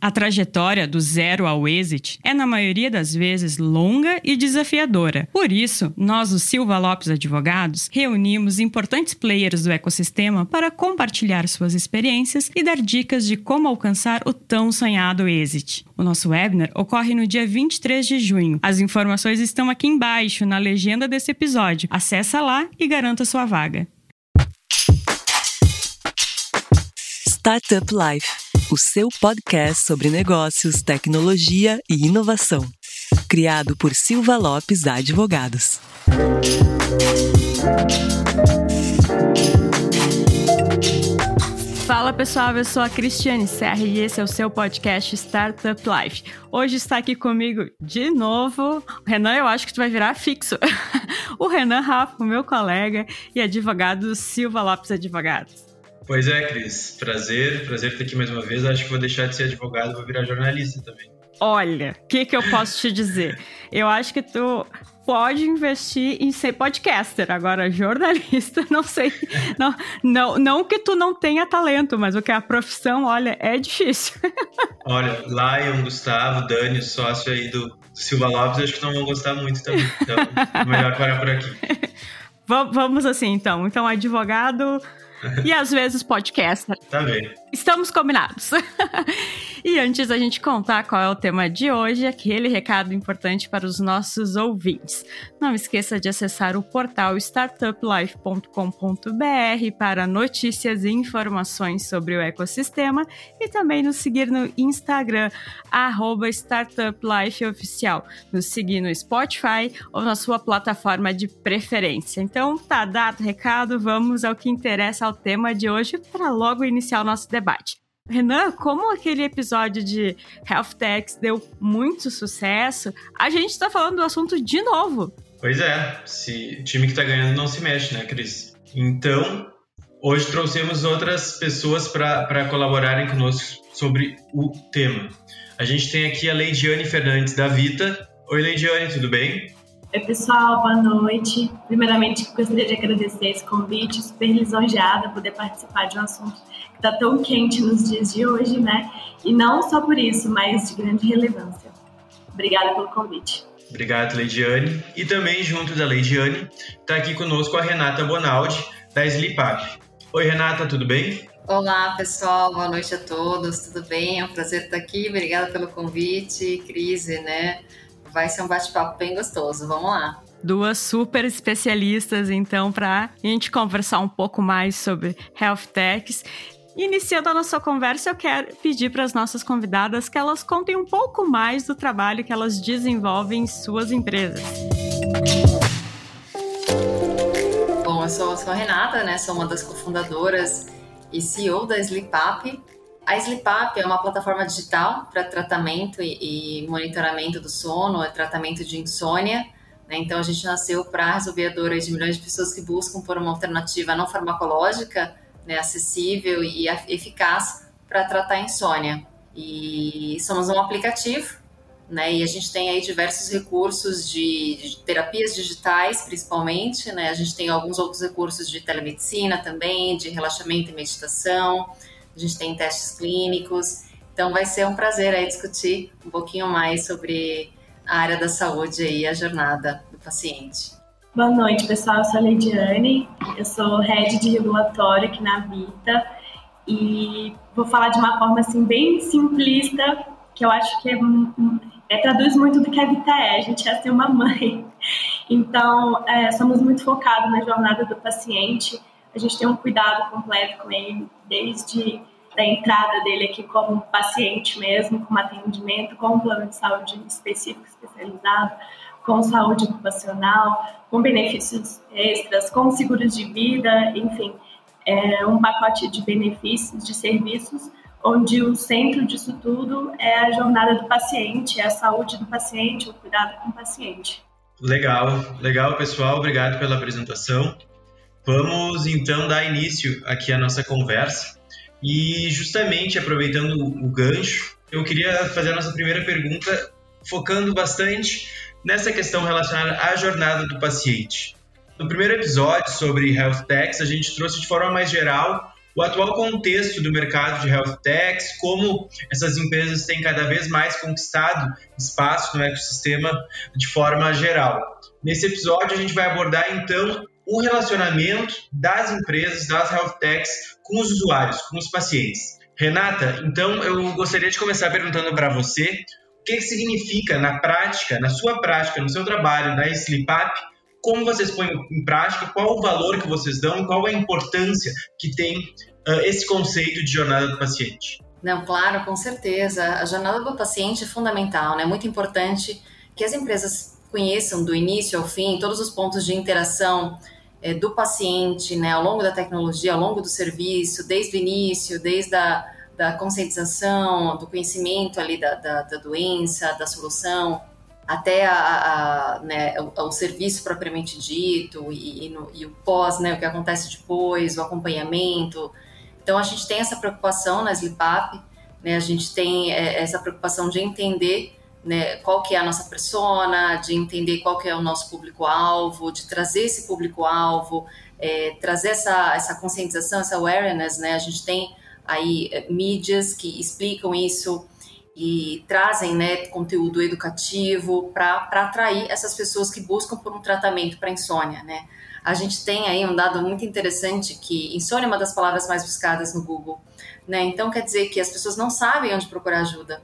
A trajetória do zero ao exit é, na maioria das vezes, longa e desafiadora. Por isso, nós, o Silva Lopes Advogados, reunimos importantes players do ecossistema para compartilhar suas experiências e dar dicas de como alcançar o tão sonhado exit. O nosso webinar ocorre no dia 23 de junho. As informações estão aqui embaixo, na legenda desse episódio. Acesse lá e garanta sua vaga. Startup Life, o seu podcast sobre negócios, tecnologia e inovação. Criado por Silva Lopes Advogados. Fala pessoal, eu sou a Cristiane Serra e esse é o seu podcast Startup Life. Hoje está aqui comigo de novo. Renan, eu acho que tu vai virar fixo. o Renan Rafa, meu colega e advogado Silva Lopes Advogados. Pois é, Cris. Prazer, prazer estar aqui mais uma vez. Acho que vou deixar de ser advogado, vou virar jornalista também. Olha, o que, que eu posso te dizer? Eu acho que tu pode investir em ser podcaster. Agora, jornalista, não sei. Não, não, não que tu não tenha talento, mas o que é a profissão, olha, é difícil. Olha, Lion, Gustavo, Dani, sócio aí do Silva Lopes, acho que não vão gostar muito também. Então, melhor parar por aqui. Vamos assim, então. Então, advogado e às vezes podcaster. Tá bem. Estamos combinados. e antes da gente contar qual é o tema de hoje, aquele recado importante para os nossos ouvintes. Não esqueça de acessar o portal startuplife.com.br para notícias e informações sobre o ecossistema e também nos seguir no Instagram, startuplifeoficial. Nos seguir no Spotify ou na sua plataforma de preferência. Então, tá dado o recado, vamos ao que interessa ao tema de hoje para logo iniciar o nosso debate. Renan, como aquele episódio de Health Techs deu muito sucesso, a gente está falando do assunto de novo. Pois é, se time que está ganhando não se mexe, né, Cris? Então, hoje trouxemos outras pessoas para colaborarem conosco sobre o tema. A gente tem aqui a Leidiane Fernandes da Vita. Oi, Leidiane, tudo bem? Oi, pessoal, boa noite. Primeiramente, gostaria de agradecer esse convite, super lisonjeada poder participar de um assunto que está tão quente nos dias de hoje, né? E não só por isso, mas de grande relevância. Obrigada pelo convite. Obrigado, Leidiane. E também, junto da Leidiane, está aqui conosco a Renata Bonaldi, da Slipap. Oi, Renata, tudo bem? Olá, pessoal, boa noite a todos, tudo bem? É um prazer estar aqui, obrigada pelo convite, Crise, né? Vai ser um bate-papo bem gostoso. Vamos lá. Duas super especialistas, então, para a gente conversar um pouco mais sobre health techs. Iniciando a nossa conversa, eu quero pedir para as nossas convidadas que elas contem um pouco mais do trabalho que elas desenvolvem em suas empresas. Bom, eu sou, sou a Renata, né? Sou uma das cofundadoras e CEO da SleepUp. A SleepUp é uma plataforma digital para tratamento e, e, monitoramento do sono, é tratamento de insônia. Né? Então, a gente nasceu para resolver a dor de milhões de pessoas que buscam por uma alternativa não farmacológica, né, acessível e eficaz para tratar insônia. E somos um aplicativo, né, e a gente tem aí diversos recursos de, de terapias digitais, principalmente, né, a gente tem alguns outros recursos de telemedicina também, de relaxamento e meditação, a gente tem testes clínicos. Então vai ser um prazer aí discutir um pouquinho mais sobre a área da saúde e a jornada do paciente. Boa noite, pessoal. Eu sou a Leidiane, eu sou head de regulatório aqui na Vita e vou falar de uma forma assim bem simplista, que eu acho que é, é traduz muito do que a Vita é. A gente é ser uma mãe. Então, é, somos muito focados na jornada do paciente. A gente tem um cuidado completo com ele, desde da entrada dele aqui como paciente mesmo, com atendimento, com um plano de saúde específico, especializado, com saúde ocupacional, com benefícios extras, com seguros de vida, enfim, é um pacote de benefícios, de serviços, onde o centro disso tudo é a jornada do paciente, é a saúde do paciente, o cuidado com o paciente. Legal, legal, pessoal. Obrigado pela apresentação. Vamos então dar início aqui à nossa conversa. E justamente aproveitando o gancho, eu queria fazer a nossa primeira pergunta focando bastante nessa questão relacionada à jornada do paciente. No primeiro episódio sobre Health Techs, a gente trouxe de forma mais geral o atual contexto do mercado de health techs, como essas empresas têm cada vez mais conquistado espaço no ecossistema de forma geral. Nesse episódio, a gente vai abordar então o relacionamento das empresas, das health techs, com os usuários, com os pacientes. Renata, então eu gostaria de começar perguntando para você o que, que significa na prática, na sua prática, no seu trabalho na SleepUp, como vocês põem em prática, qual o valor que vocês dão, qual a importância que tem uh, esse conceito de jornada do paciente. Não, claro, com certeza. A jornada do paciente é fundamental, né? É muito importante que as empresas conheçam do início ao fim todos os pontos de interação é, do paciente, né, ao longo da tecnologia, ao longo do serviço, desde o início, desde a da conscientização, do conhecimento ali da, da, da doença, da solução, até a, a, né, o, o, serviço propriamente dito e, e, no, e, o pós, né, o que acontece depois, o acompanhamento. Então a gente tem essa preocupação na SlipUp, né, a gente tem é, essa preocupação de entender né, qual que é a nossa persona, de entender qual que é o nosso público-alvo, de trazer esse público-alvo, é, trazer essa, essa conscientização, essa awareness, né, a gente tem aí é, mídias que explicam isso e trazem né, conteúdo educativo para atrair essas pessoas que buscam por um tratamento para insônia, né. A gente tem aí um dado muito interessante que insônia é uma das palavras mais buscadas no Google, né, então quer dizer que as pessoas não sabem onde procurar ajuda,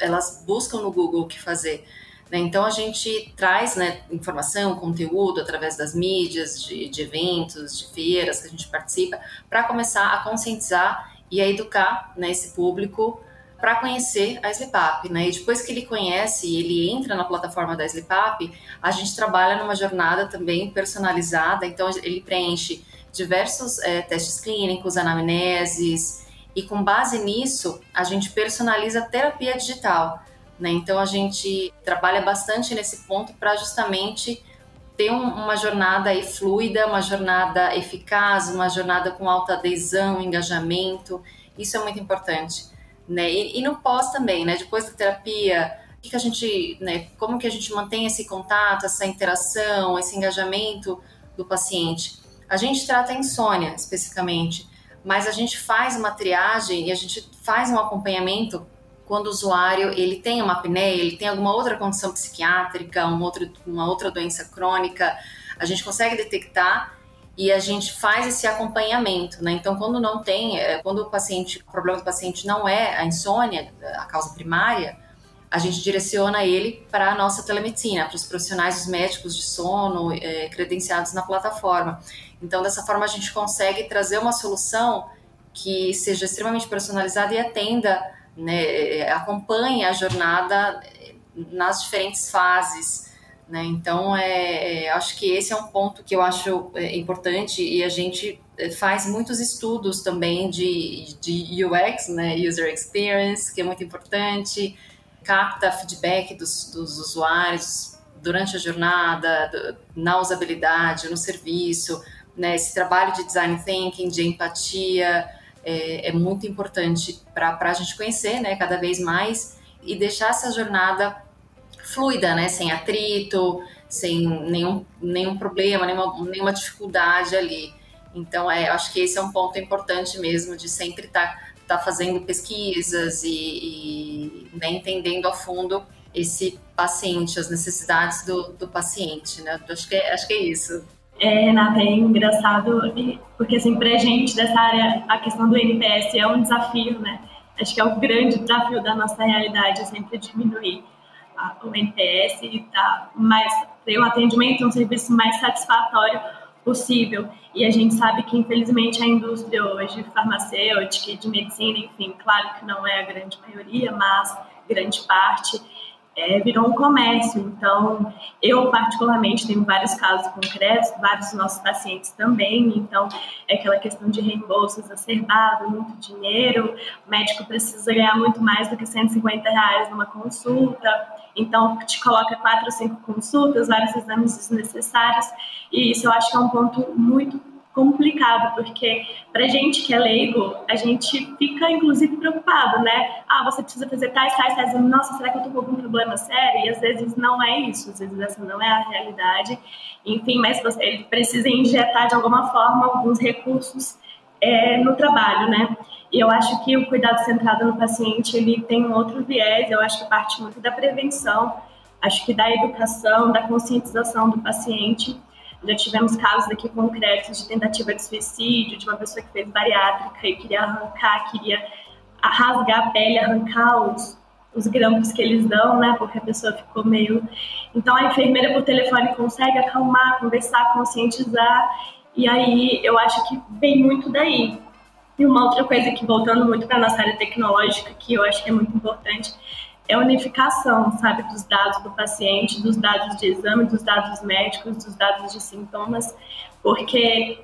elas buscam no Google o que fazer. Né? Então a gente traz né, informação, conteúdo através das mídias, de, de eventos, de feiras que a gente participa, para começar a conscientizar e a educar né, esse público para conhecer a SlipUp, né? E depois que ele conhece, ele entra na plataforma da SlipUp, a gente trabalha numa jornada também personalizada. Então ele preenche diversos é, testes clínicos, anamneses, e com base nisso, a gente personaliza a terapia digital. Né? Então, a gente trabalha bastante nesse ponto para justamente ter um, uma jornada aí fluida, uma jornada eficaz, uma jornada com alta adesão, engajamento. Isso é muito importante. Né? E, e no pós também, né? depois da terapia, que, que a gente, né, como que a gente mantém esse contato, essa interação, esse engajamento do paciente? A gente trata a insônia especificamente mas a gente faz uma triagem e a gente faz um acompanhamento quando o usuário ele tem uma apneia, ele tem alguma outra condição psiquiátrica, uma outra, uma outra doença crônica, a gente consegue detectar e a gente faz esse acompanhamento, né? Então, quando não tem, é, quando o paciente, o problema do paciente não é a insônia, a causa primária, a gente direciona ele para a nossa telemedicina, para os profissionais, os médicos de sono é, credenciados na plataforma. Então, dessa forma, a gente consegue trazer uma solução que seja extremamente personalizada e atenda, né, é, acompanhe a jornada é, nas diferentes fases. Né? Então, é, é, acho que esse é um ponto que eu acho é, importante e a gente faz muitos estudos também de, de UX, né, User Experience, que é muito importante capta feedback dos, dos usuários durante a jornada, na usabilidade, no serviço, né? Esse trabalho de design thinking, de empatia, é, é muito importante para a gente conhecer, né? Cada vez mais e deixar essa jornada fluida, né? Sem atrito, sem nenhum, nenhum problema, nenhuma, nenhuma dificuldade ali. Então, é, acho que esse é um ponto importante mesmo de sempre estar tá está fazendo pesquisas e, e né, entendendo a fundo esse paciente, as necessidades do, do paciente, né? Acho que, é, acho que é isso. É, Renata, é engraçado, porque assim, para a gente dessa área, a questão do NPS é um desafio, né? Acho que é o grande desafio da nossa realidade, sempre diminuir a, o NPS e tá mais, ter um atendimento, um serviço mais satisfatório possível. E a gente sabe que, infelizmente, a indústria hoje, farmacêutica de medicina, enfim, claro que não é a grande maioria, mas grande parte, é, virou um comércio. Então, eu particularmente tenho vários casos concretos, vários dos nossos pacientes também. Então, é aquela questão de reembolso exacerbado, muito dinheiro, o médico precisa ganhar muito mais do que 150 reais numa consulta. Então, te coloca quatro ou cinco consultas, vários exames desnecessários. E isso eu acho que é um ponto muito complicado, porque para gente que é leigo, a gente fica inclusive preocupado, né? Ah, você precisa fazer tais, tais, tais. Nossa, será que eu tô com algum problema sério? E às vezes não é isso, às vezes essa não é a realidade. Enfim, mas você, ele precisa injetar de alguma forma alguns recursos é, no trabalho, né? E eu acho que o cuidado centrado no paciente ele tem um outro viés. Eu acho que parte muito da prevenção, acho que da educação, da conscientização do paciente. Já tivemos casos aqui concretos de tentativa de suicídio, de uma pessoa que fez bariátrica e queria arrancar, queria rasgar a pele, arrancar os, os grampos que eles dão, né? Porque a pessoa ficou meio. Então a enfermeira por telefone consegue acalmar, conversar, conscientizar. E aí eu acho que vem muito daí. E uma outra coisa que, voltando muito para nossa área tecnológica, que eu acho que é muito importante, é a unificação, sabe, dos dados do paciente, dos dados de exame, dos dados médicos, dos dados de sintomas, porque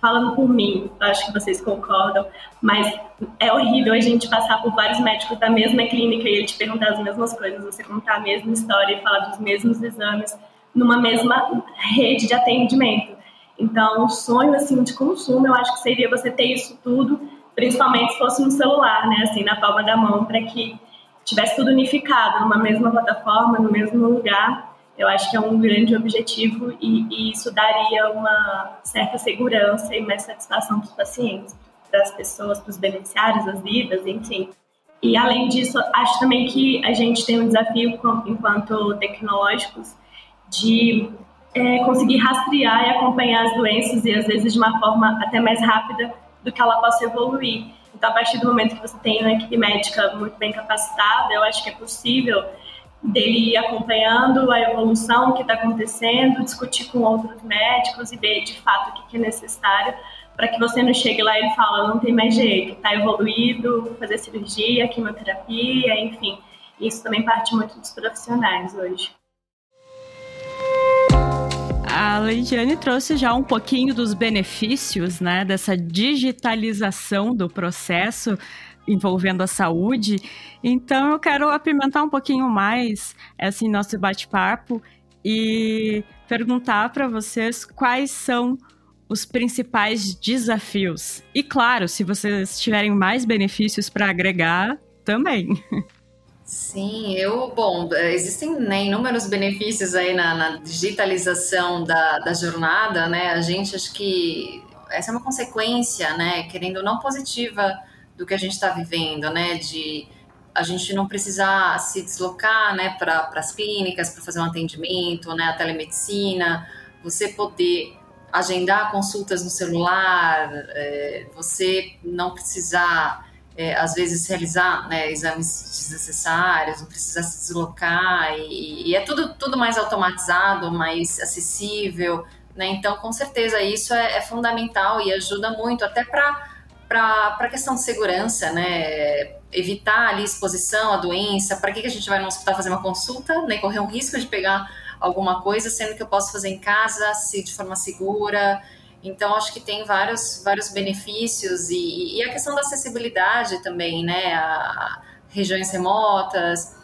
falando por mim, acho que vocês concordam, mas é horrível a gente passar por vários médicos da mesma clínica e ele te perguntar as mesmas coisas, você contar a mesma história e falar dos mesmos exames numa mesma rede de atendimento. Então, o sonho assim de consumo, eu acho que seria você ter isso tudo, principalmente se fosse no celular, né, assim, na palma da mão, para que tivesse tudo unificado numa mesma plataforma, no mesmo lugar eu acho que é um grande objetivo e, e isso daria uma certa segurança e mais satisfação para os pacientes, para as pessoas, para os beneficiários, as vidas, enfim. E além disso, acho também que a gente tem um desafio enquanto tecnológicos de é, conseguir rastrear e acompanhar as doenças e às vezes de uma forma até mais rápida do que ela possa evoluir. Então, a partir do momento que você tem uma equipe médica muito bem capacitada, eu acho que é possível dele ir acompanhando a evolução que está acontecendo, discutir com outros médicos e ver de fato o que é necessário para que você não chegue lá e fale, não tem mais jeito, está evoluído, fazer cirurgia, quimioterapia, enfim. Isso também parte muito dos profissionais hoje. A Leidiane trouxe já um pouquinho dos benefícios né, dessa digitalização do processo envolvendo a saúde. Então eu quero apimentar um pouquinho mais assim nosso bate-papo e perguntar para vocês quais são os principais desafios. E claro, se vocês tiverem mais benefícios para agregar, também. Sim, eu, bom, existem né, inúmeros benefícios aí na, na digitalização da, da jornada, né? A gente acho que essa é uma consequência, né, querendo ou não positiva do que a gente está vivendo, né? De a gente não precisar se deslocar, né, para as clínicas para fazer um atendimento, né, a telemedicina, você poder agendar consultas no celular, é, você não precisar é, às vezes realizar né, exames desnecessários, não precisar se deslocar e, e, é tudo tudo mais automatizado, mais acessível, né? Então, com certeza isso é, é fundamental e ajuda muito até para para a questão de segurança, né? Evitar ali exposição à doença. Para que, que a gente vai no hospital fazer uma consulta, né? Correr um risco de pegar alguma coisa, sendo que eu posso fazer em casa, se de forma segura. Então, acho que tem vários, vários benefícios e, e a questão da acessibilidade também, né? A, regiões remotas,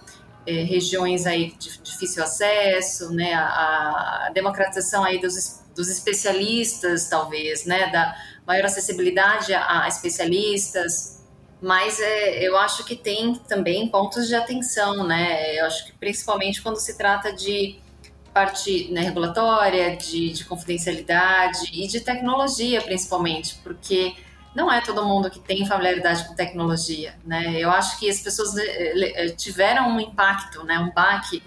eh, regiões aí de difícil acesso, né? A, a democratização aí dos, dos especialistas, talvez, né? Da, maior acessibilidade a, a especialistas, mas é, eu acho que tem também pontos de atenção, né? Eu acho que principalmente quando se trata de parte né, regulatória, de, de confidencialidade e de tecnologia, principalmente, porque não é todo mundo que tem familiaridade com tecnologia, né? Eu acho que as pessoas eh, tiveram um impacto, né? Um baque,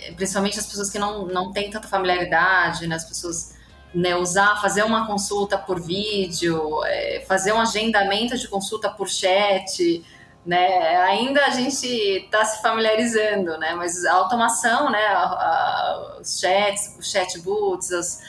eh, principalmente as pessoas que não, não têm tanta familiaridade, né? As pessoas né, usar, fazer uma consulta por vídeo, é, fazer um agendamento de consulta por chat, né? Ainda a gente está se familiarizando, né? Mas a automação, né? A, a, os chats, os chatbots, as,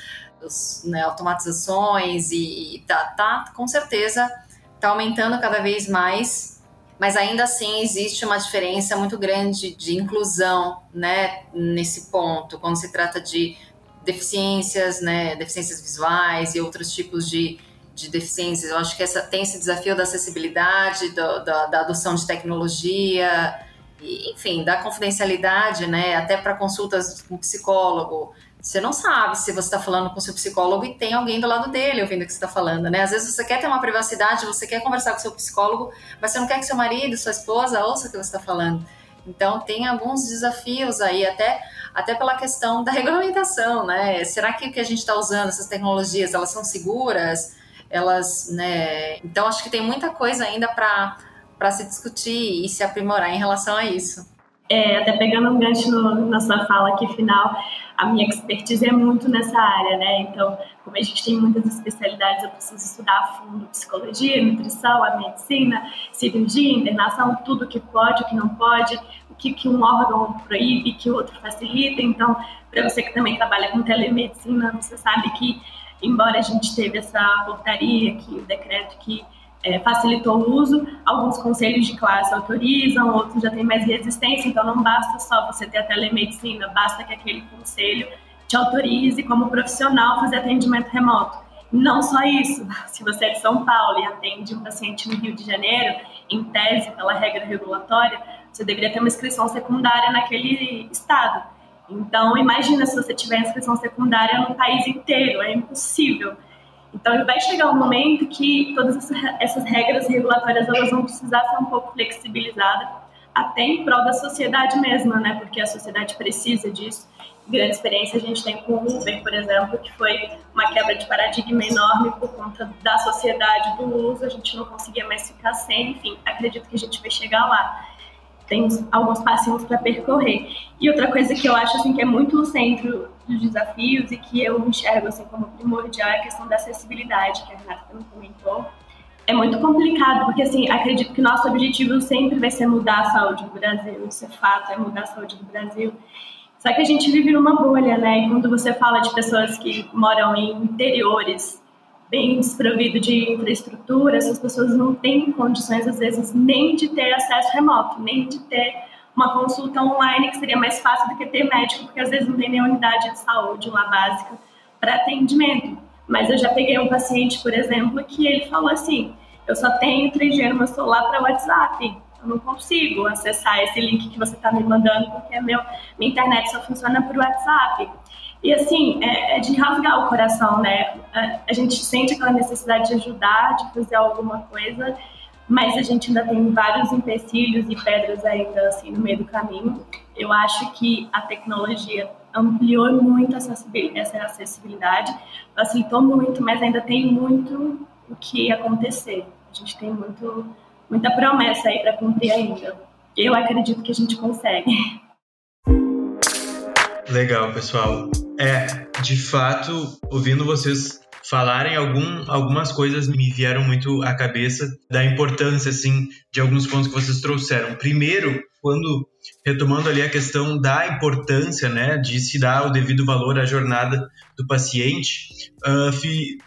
os, né, automatizações e, e tá, tá, com certeza está aumentando cada vez mais, mas ainda assim existe uma diferença muito grande de inclusão, né? Nesse ponto, quando se trata de deficiências, né, deficiências visuais e outros tipos de, de deficiências. Eu acho que essa, tem esse desafio da acessibilidade, do, da, da, adoção de tecnologia, e, enfim, da confidencialidade, né, até para consultas com psicólogo. Você não sabe se você está falando com seu psicólogo e tem alguém do lado dele ouvindo o que você está falando, né? Às vezes você quer ter uma privacidade, você quer conversar com seu psicólogo, mas você não quer que seu marido, sua esposa ouça o que você está falando. Então tem alguns desafios aí, até, até pela questão da regulamentação, né? Será que o que a gente está usando, essas tecnologias, elas são seguras? Elas, né? Então acho que tem muita coisa ainda para para se discutir e se aprimorar em relação a isso. É, até pegando um gancho no, na sua fala aqui final, a minha expertise é muito nessa área, né? Então, como a gente tem muitas especialidades, eu preciso estudar a fundo psicologia, nutrição, a medicina, cirurgia, internação, tudo que pode, o que não pode, o que, que um órgão proíbe, que o outro facilita. Então, para você que também trabalha com telemedicina, você sabe que, embora a gente teve essa portaria, que o decreto que é, facilitou o uso. Alguns conselhos de classe autorizam, outros já têm mais resistência, então não basta só você ter a telemedicina, basta que aquele conselho te autorize como profissional fazer atendimento remoto. Não só isso, se você é de São Paulo e atende um paciente no Rio de Janeiro, em tese, pela regra regulatória, você deveria ter uma inscrição secundária naquele estado. Então, imagina se você tiver inscrição secundária no país inteiro, é impossível. Então, vai chegar um momento que todas essas regras regulatórias elas vão precisar ser um pouco flexibilizadas, até em prol da sociedade mesma, né? Porque a sociedade precisa disso. Grande experiência a gente tem com o Uber, por exemplo, que foi uma quebra de paradigma enorme por conta da sociedade do uso, a gente não conseguia mais ficar sem, enfim, acredito que a gente vai chegar lá tem alguns passinhos para percorrer. E outra coisa que eu acho assim que é muito no centro dos desafios e que eu enxergo assim como primordial é a questão da acessibilidade, que a Renata também comentou. É muito complicado, porque assim, acredito que nosso objetivo sempre vai ser mudar a saúde do Brasil, isso é fato, é mudar a saúde do Brasil. Só que a gente vive numa bolha, né? E quando você fala de pessoas que moram em interiores, bem desprovido de infraestrutura, essas pessoas não têm condições, às vezes, nem de ter acesso remoto, nem de ter uma consulta online, que seria mais fácil do que ter médico, porque às vezes não tem nem unidade de saúde lá básica para atendimento. Mas eu já peguei um paciente, por exemplo, que ele falou assim: eu só tenho 3G no meu celular para WhatsApp. Eu não consigo acessar esse link que você está me mandando, porque meu, minha internet só funciona por WhatsApp. E assim, é, é, de rasgar o coração, né? A, a, gente sente aquela necessidade de ajudar, de fazer alguma coisa, mas a gente ainda tem vários empecilhos e pedras ainda assim no meio do caminho. Eu acho que a tecnologia ampliou muito essa acessibilidade, facilitou muito, mas ainda tem muito o que acontecer. A gente tem muito, muita promessa aí para cumprir ainda. Eu acredito que a gente consegue. Legal, pessoal. É, de fato, ouvindo vocês falarem algum, algumas coisas me vieram muito à cabeça da importância assim de alguns pontos que vocês trouxeram. Primeiro, quando retomando ali a questão da importância, né, de se dar o devido valor à jornada do paciente, uh,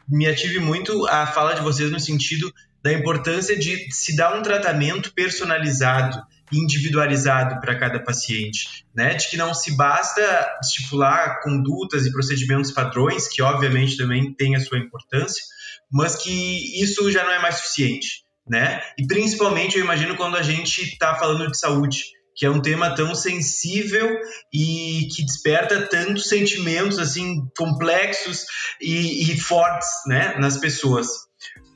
me ative muito a fala de vocês no sentido da importância de se dar um tratamento personalizado individualizado para cada paciente, né? De que não se basta estipular condutas e procedimentos padrões, que obviamente também tem a sua importância, mas que isso já não é mais suficiente, né? E principalmente eu imagino quando a gente está falando de saúde, que é um tema tão sensível e que desperta tantos sentimentos assim complexos e, e fortes, né, nas pessoas.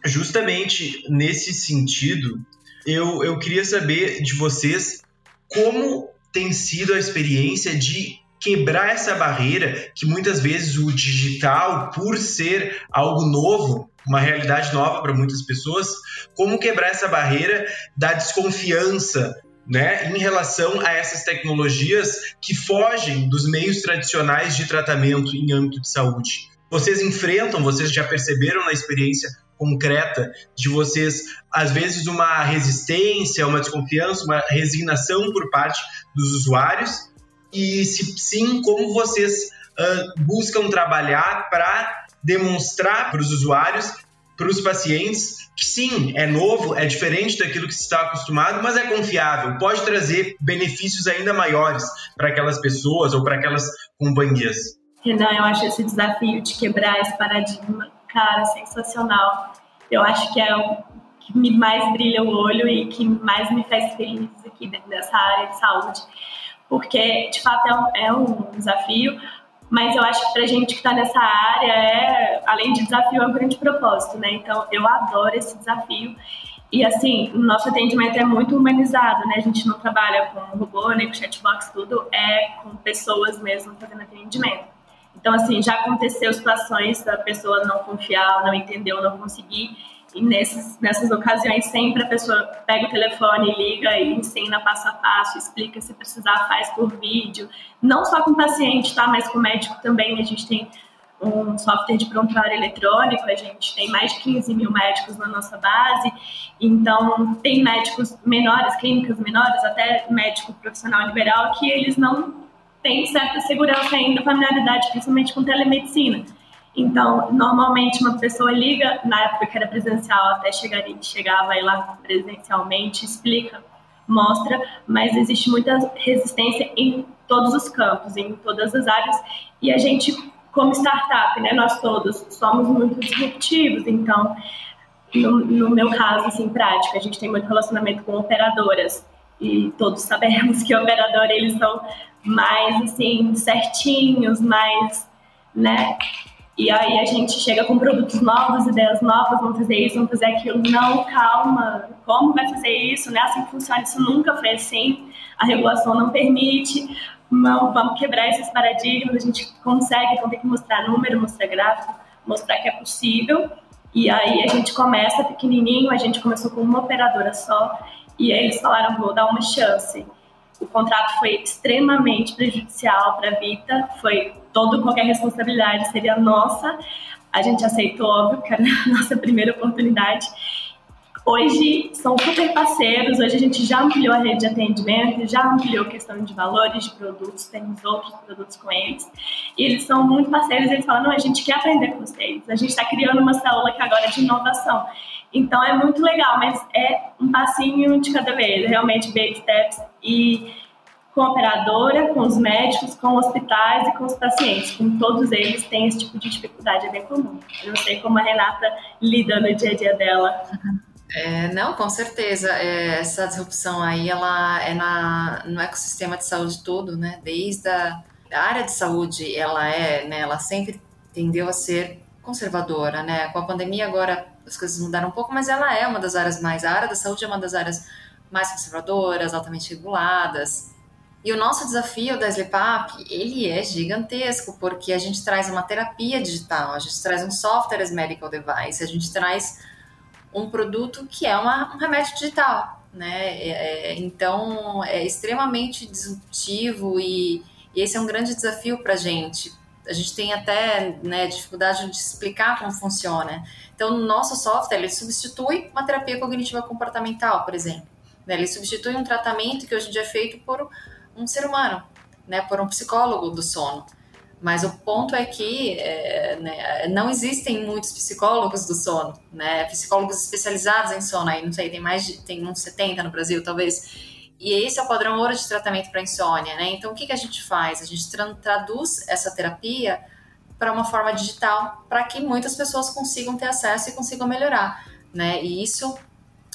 Justamente nesse sentido, eu, eu queria saber de vocês como tem sido a experiência de quebrar essa barreira que muitas vezes o digital, por ser algo novo, uma realidade nova para muitas pessoas, como quebrar essa barreira da desconfiança, né, em relação a essas tecnologias que fogem dos meios tradicionais de tratamento em âmbito de saúde. Vocês enfrentam, vocês já perceberam na experiência concreta de vocês, às vezes, uma resistência, uma desconfiança, uma resignação por parte dos usuários? E se sim, como vocês uh, buscam trabalhar para demonstrar para os usuários, para os pacientes, que sim, é novo, é diferente daquilo que se está acostumado, mas é confiável, pode trazer benefícios ainda maiores para aquelas pessoas ou para aquelas companhias? Renan, eu acho esse desafio de quebrar esse paradigma cara, sensacional. Eu acho que é o que me mais brilha o olho e que mais me faz feliz aqui dentro dessa área de saúde. Porque, de fato, é um, é um desafio, mas eu acho que pra gente que está nessa área, é, além de desafio, é um grande propósito, né? Então, eu adoro esse desafio. E assim, o nosso atendimento é muito humanizado, né? A gente não trabalha com robô, nem com chatbox, tudo é com pessoas mesmo fazendo atendimento. Então, assim, já aconteceu situações da pessoa não confiar, não entender ou não conseguir. E nesses, nessas ocasiões, sempre a pessoa pega o telefone, liga e ensina passo a passo, explica se precisar, faz por vídeo. Não só com o paciente, tá? Mas com o médico também. A gente tem um software de prontuário eletrônico, a gente tem mais de 15 mil médicos na nossa base, então tem médicos menores, clínicas menores, até médico profissional liberal, que eles não têm certa segurança ainda, familiaridade, principalmente com telemedicina. Então, normalmente uma pessoa liga, na época que era presencial, até chegar, chegava aí lá presencialmente, explica, mostra, mas existe muita resistência em todos os campos, em todas as áreas, e a gente como startup, né, nós todos somos muito disruptivos, então, no, no meu caso, assim, prático, a gente tem muito relacionamento com operadoras, e todos sabemos que operador, eles são mais, assim, certinhos, mais, né, e aí a gente chega com produtos novos, ideias novas, vamos fazer isso, vamos fazer aquilo. Não, calma, como vai fazer isso? Né? Assim que funciona, isso nunca foi assim. A regulação não permite não, vamos quebrar esses paradigmas, a gente consegue, então tem que mostrar número, mostrar gráfico, mostrar que é possível. E aí a gente começa pequenininho, a gente começou com uma operadora só, e aí eles falaram, vou dar uma chance. O contrato foi extremamente prejudicial para a Vita, foi todo qualquer responsabilidade seria nossa. A gente aceitou, óbvio, que era a nossa primeira oportunidade. Hoje são super parceiros, hoje a gente já ampliou a rede de atendimento, já ampliou a questão de valores de produtos, temos outros produtos com eles. E eles são muito parceiros, eles falam, não, a gente quer aprender com vocês, a gente está criando uma célula que agora é de inovação. Então é muito legal, mas é um passinho de cada vez, realmente baby steps e com a operadora, com os médicos, com hospitais e com os pacientes. Com todos eles tem esse tipo de dificuldade, é bem comum. Eu não sei como a Renata lida no dia a dia dela. É, não, com certeza. É, essa disrupção aí, ela é na, no ecossistema de saúde todo, né? Desde a, a área de saúde, ela é, né? Ela sempre tendeu a ser conservadora, né? Com a pandemia agora as coisas mudaram um pouco, mas ela é uma das áreas mais, a área da saúde é uma das áreas mais conservadoras, altamente reguladas. E o nosso desafio da SleepUp, ele é gigantesco, porque a gente traz uma terapia digital, a gente traz um software as medical device, a gente traz um produto que é uma, um remédio digital, né? É, é, então é extremamente disruptivo e, e, esse é um grande desafio para a gente. A gente tem até né, dificuldade de explicar como funciona. Então, o nosso software ele substitui uma terapia cognitiva comportamental, por exemplo. Né? Ele substitui um tratamento que hoje em dia é feito por um ser humano, né? por um psicólogo do sono. Mas o ponto é que é, né, não existem muitos psicólogos do sono, né? Psicólogos especializados em sono, aí não sei, tem mais de tem uns 70 no Brasil, talvez. E esse é o padrão ouro de tratamento para insônia, né? Então o que, que a gente faz? A gente tra traduz essa terapia para uma forma digital, para que muitas pessoas consigam ter acesso e consigam melhorar, né? E isso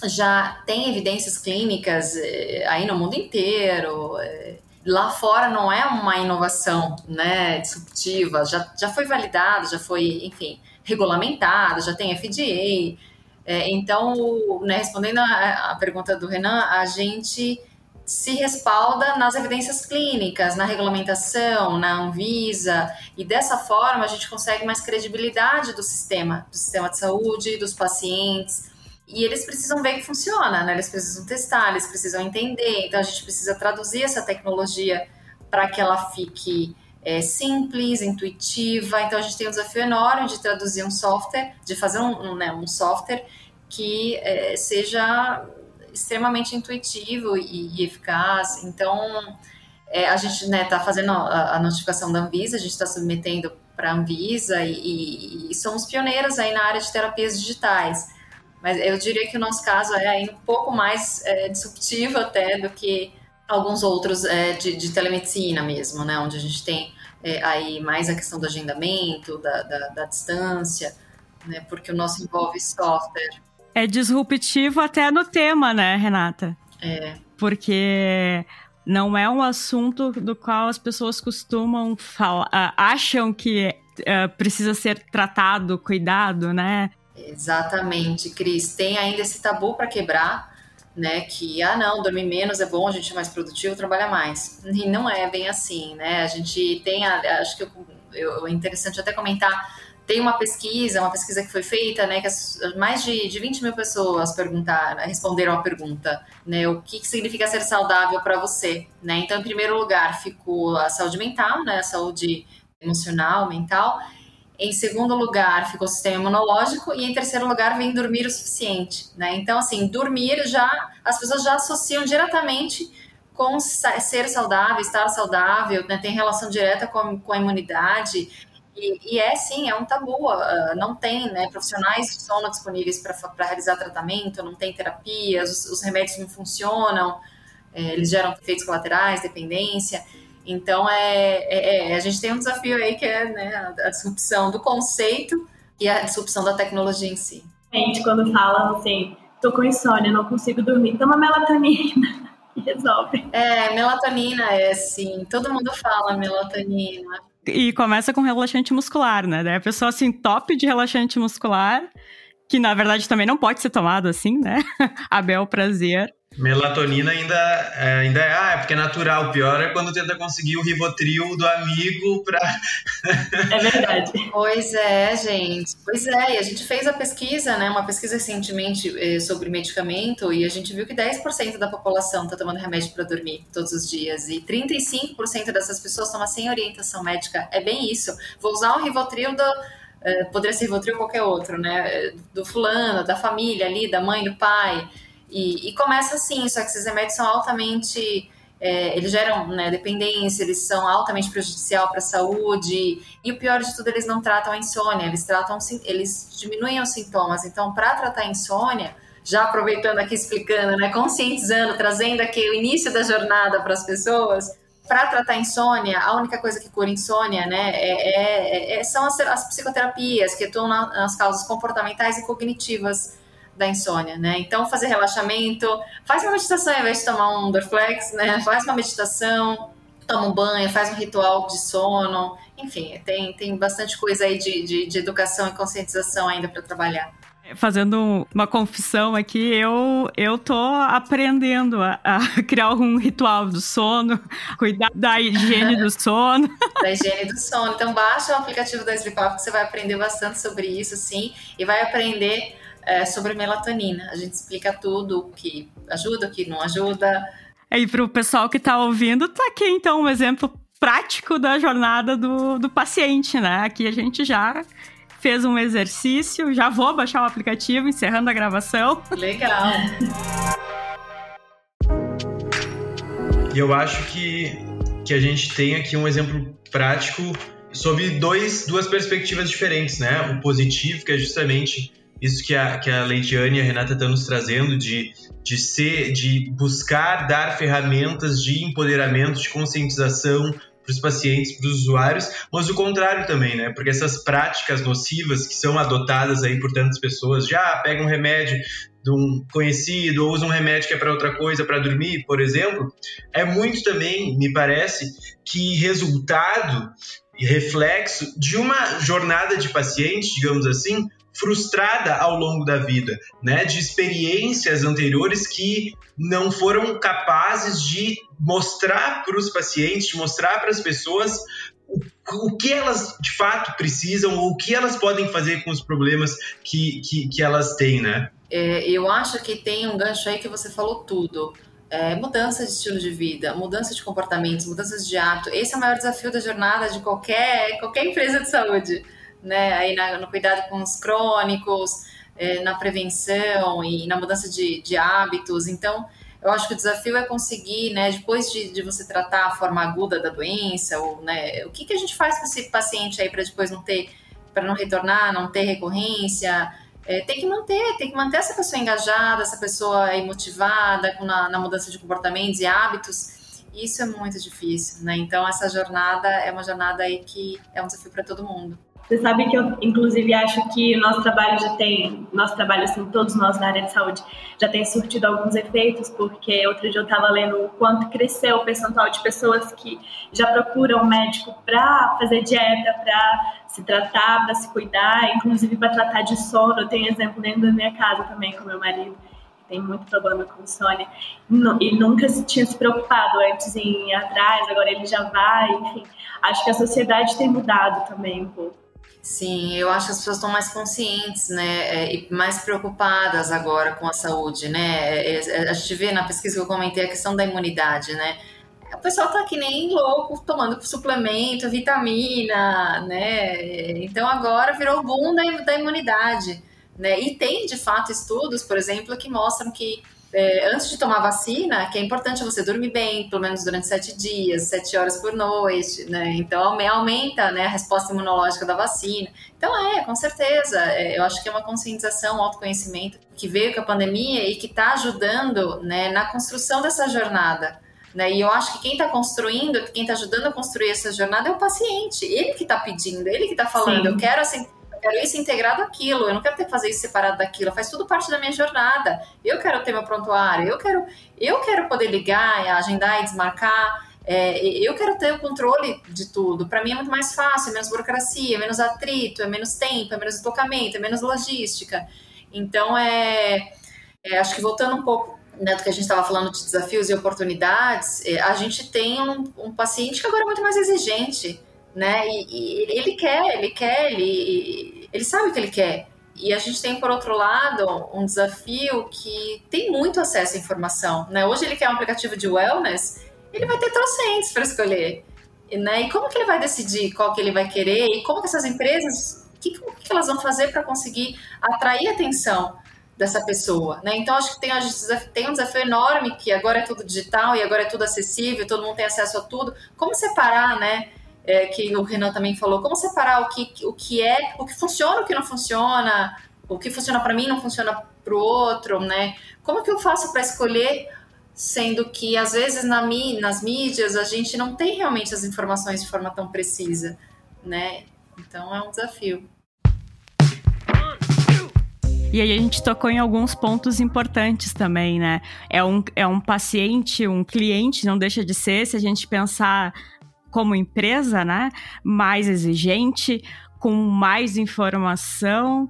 já tem evidências clínicas eh, aí no mundo inteiro. Eh, lá fora não é uma inovação né, disruptiva, já, já foi validado, já foi, enfim, regulamentado, já tem FDA. É, então, né, respondendo a, a pergunta do Renan, a gente se respalda nas evidências clínicas, na regulamentação, na Anvisa, e dessa forma a gente consegue mais credibilidade do sistema, do sistema de saúde, dos pacientes, e eles precisam ver que funciona, né? Eles precisam testar, eles precisam entender. Então a gente precisa traduzir essa tecnologia para que ela fique é, simples, intuitiva. Então a gente tem um desafio enorme de traduzir um software, de fazer um, né, um software que é, seja extremamente intuitivo e, e eficaz. Então é, a gente está né, tá fazendo a, a, notificação da Anvisa, a gente está submetendo para a Anvisa e, e, e somos pioneiras aí na área de terapias digitais. Mas eu diria que o nosso caso é ainda um pouco mais é, disruptivo até do que alguns outros é, de, de, telemedicina mesmo, né? Onde a gente tem é, aí mais a questão do agendamento, da, da, da, distância, né? Porque o nosso envolve software. É disruptivo até no tema, né, Renata? É. Porque não é um assunto do qual as pessoas costumam falar, acham que uh, precisa ser tratado, cuidado, né? Exatamente, Cris. Tem ainda esse tabu para quebrar, né? Que, ah, não, dormir menos é bom, a gente é mais produtivo, trabalha mais. E não é bem assim, né? A gente tem, a, acho que eu, é interessante até comentar tem uma pesquisa, uma pesquisa que foi feita, né, que as, mais de, de 20 mil pessoas perguntaram, responderam a pergunta, né, o que, que significa ser saudável para você, né? Então, em primeiro lugar, ficou a saúde mental, né, a saúde emocional, mental. Em segundo lugar, ficou o sistema imunológico e em terceiro lugar vem dormir o suficiente, né? Então, assim, dormir já as pessoas já associam diretamente com ser saudável, estar saudável, né? tem relação direta com, com a imunidade. E, e, é sim, é um tabu. Uh, não tem né, profissionais de sono disponíveis para realizar tratamento, não tem terapias, os, os remédios não funcionam, é, eles geram efeitos colaterais, dependência. Então, é, é, é, a gente tem um desafio aí que é né, a, disrupção do conceito e a disrupção da tecnologia em si. Gente, quando falam assim, tô com insônia, não consigo dormir, toma melatonina e resolve. É, melatonina é assim, todo mundo fala melatonina. E começa com relaxante muscular, né? Daí a pessoa assim, top de relaxante muscular, que na verdade também não pode ser tomado assim, né? a bel prazer. Melatonina ainda é, ainda é, ah, é porque é natural. O pior é quando tenta conseguir o Rivotril do amigo pra. é verdade. Pois é, gente. Pois é, e a gente fez a pesquisa, né? Uma pesquisa recentemente eh, sobre medicamento, e a gente viu que 10% da população tá tomando remédio para dormir todos os dias. E 35% dessas pessoas tomam sem orientação médica. É bem isso. Vou usar um Rivotril do. Eh, poderia ser Rivotril qualquer outro, né? Do fulano, da família ali, da mãe, do pai. E, e começa assim, só que esses remédios são altamente. É, eles geram né, dependência, eles são altamente prejudicial para a saúde. E o pior de tudo, eles não tratam a insônia, eles tratam, eles diminuem os sintomas. Então, para tratar a insônia, já aproveitando aqui explicando, né, conscientizando, trazendo aqui o início da jornada para as pessoas, para tratar insônia, a única coisa que cura insônia, né, é, é, é são as, as, psicoterapias que atuam na, nas causas comportamentais e cognitivas da insônia, né? Então, fazer relaxamento, faz uma meditação ao invés de tomar um Dorflex, né? Faz uma meditação, toma um banho, faz um ritual de sono, enfim, tem, tem bastante coisa aí de, de, de educação e conscientização ainda para trabalhar fazendo uma confissão aqui, eu, eu tô aprendendo a, a, criar um ritual do sono, cuidar da higiene do sono. Da higiene do sono. Então baixa o aplicativo da Sleep Up que você vai aprender bastante sobre isso, sim, e vai aprender é, sobre melatonina. A gente explica tudo, o que ajuda, o que não ajuda. E para o pessoal que está ouvindo, tá aqui então um exemplo prático da jornada do, do paciente, né? Aqui a gente já fez um exercício, já vou baixar o aplicativo, encerrando a gravação. Legal. E eu acho que, que a gente tem aqui um exemplo prático sobre dois, duas perspectivas diferentes, né? O positivo, que é justamente isso que a, que a Leidiane e a Renata estão nos trazendo, de, de ser, de buscar dar ferramentas de empoderamento, de conscientização para os pacientes, para os usuários, mas o contrário também, né? Porque essas práticas nocivas que são adotadas aí por tantas pessoas, já pega um remédio de um conhecido ou usa um remédio que é para outra coisa, para dormir, por exemplo, é muito também, me parece, que resultado e reflexo de uma jornada de paciente, digamos assim, frustrada ao longo da vida, né, de experiências anteriores que não foram capazes de mostrar para os pacientes, de mostrar para as pessoas o, que elas de fato precisam, o que elas podem fazer com os problemas que, que, que elas têm, né? É, eu acho que tem um gancho aí que você falou tudo. É, mudança de estilo de vida, mudança de comportamentos, mudanças de hábito. Esse é o maior desafio da jornada de qualquer, qualquer empresa de saúde né, aí na, no cuidado com os crônicos, é, na prevenção e na mudança de, de hábitos. Então, eu acho que o desafio é conseguir, né, depois de, de você tratar a forma aguda da doença, ou, né, o que, que a gente faz com esse paciente aí para depois não ter, para não retornar, não ter recorrência, é, tem que manter, tem que manter essa pessoa engajada, essa pessoa aí motivada na, na mudança de comportamentos e hábitos. Isso é muito difícil, né? Então essa jornada é uma jornada aí que é um desafio para todo mundo. Você sabe que eu, inclusive, acho que o nosso trabalho já tem, nosso trabalho, assim, todos nós na área de saúde, já tem surtido alguns efeitos, porque outro dia eu estava lendo o quanto cresceu o percentual de pessoas que já procuram médico para fazer dieta, para se tratar, para se cuidar, inclusive para tratar de sono. Eu tenho exemplo dentro da minha casa também com meu marido tem muito problema com insônia, e nunca se tinha se preocupado antes em ir atrás, agora ele já vai, enfim. Acho que a sociedade tem mudado também um pouco. Sim, eu acho que as pessoas estão mais conscientes, né, é, e mais preocupadas agora com a saúde, né? É, é, a gente vê na pesquisa que eu comentei a questão da imunidade, né? O pessoal tá que nem louco tomando suplemento, vitamina, né? Então agora virou o boom da, da imunidade, né? E tem de fato estudos, por exemplo, que mostram que é, antes de tomar vacina, que é importante você dormir bem, pelo menos durante sete dias, sete horas por noite, né? Então aumenta né, a resposta imunológica da vacina. Então é, com certeza, é, eu acho que é uma conscientização, um autoconhecimento que veio com a pandemia e que está ajudando né, na construção dessa jornada. Né? E eu acho que quem está construindo, quem está ajudando a construir essa jornada é o paciente. Ele que está pedindo, ele que está falando, Sim. eu quero assim quero isso integrado aquilo, eu não quero ter que fazer isso separado daquilo, faz tudo parte da minha jornada. Eu quero ter meu prontuário, eu quero, eu quero poder ligar, agendar e desmarcar. É, eu quero ter o controle de tudo. Para mim é muito mais fácil, é menos burocracia, é menos atrito, é menos tempo, é menos deslocamento, é menos logística. Então, é, é acho que voltando um pouco né, do que a gente estava falando de desafios e oportunidades, é, a gente tem um, um paciente que agora é muito mais exigente né? E, e, ele quer, ele quer, ele, ele sabe o que ele quer. E a gente tem, por outro lado, um desafio que tem muito acesso à informação, né? Hoje ele quer um aplicativo de wellness, ele vai ter trocentos para escolher, né? E como que ele vai decidir qual que ele vai querer e como que essas empresas, o que, que elas vão fazer para conseguir atrair a atenção dessa pessoa, né? Então acho que tem, tem um desafio enorme que agora é tudo digital e agora é tudo acessível, todo mundo tem acesso a tudo. Como separar, né? É, que o Renan também falou, como separar o que, o que é, o que funciona, o que não funciona, o que funciona para mim não funciona para o outro, né? Como que eu faço para escolher, sendo que às vezes na, nas mídias a gente não tem realmente as informações de forma tão precisa, né? Então é um desafio. E aí a gente tocou em alguns pontos importantes também, né? É um, é um paciente, um cliente, não deixa de ser, se a gente pensar como empresa, né, mais exigente, com mais informação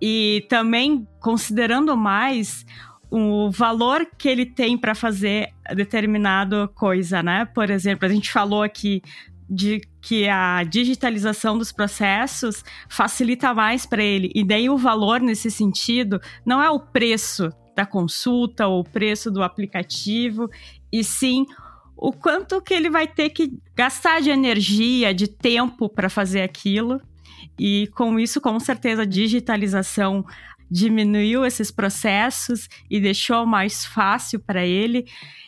e também considerando mais o valor que ele tem para fazer determinada coisa, né? Por exemplo, a gente falou aqui de que a digitalização dos processos facilita mais para ele. E daí o valor nesse sentido não é o preço da consulta ou o preço do aplicativo, e sim o quanto que ele vai ter que gastar de energia, de tempo para fazer aquilo. E com isso, com certeza, a digitalização diminuiu esses processos e deixou mais fácil para ele.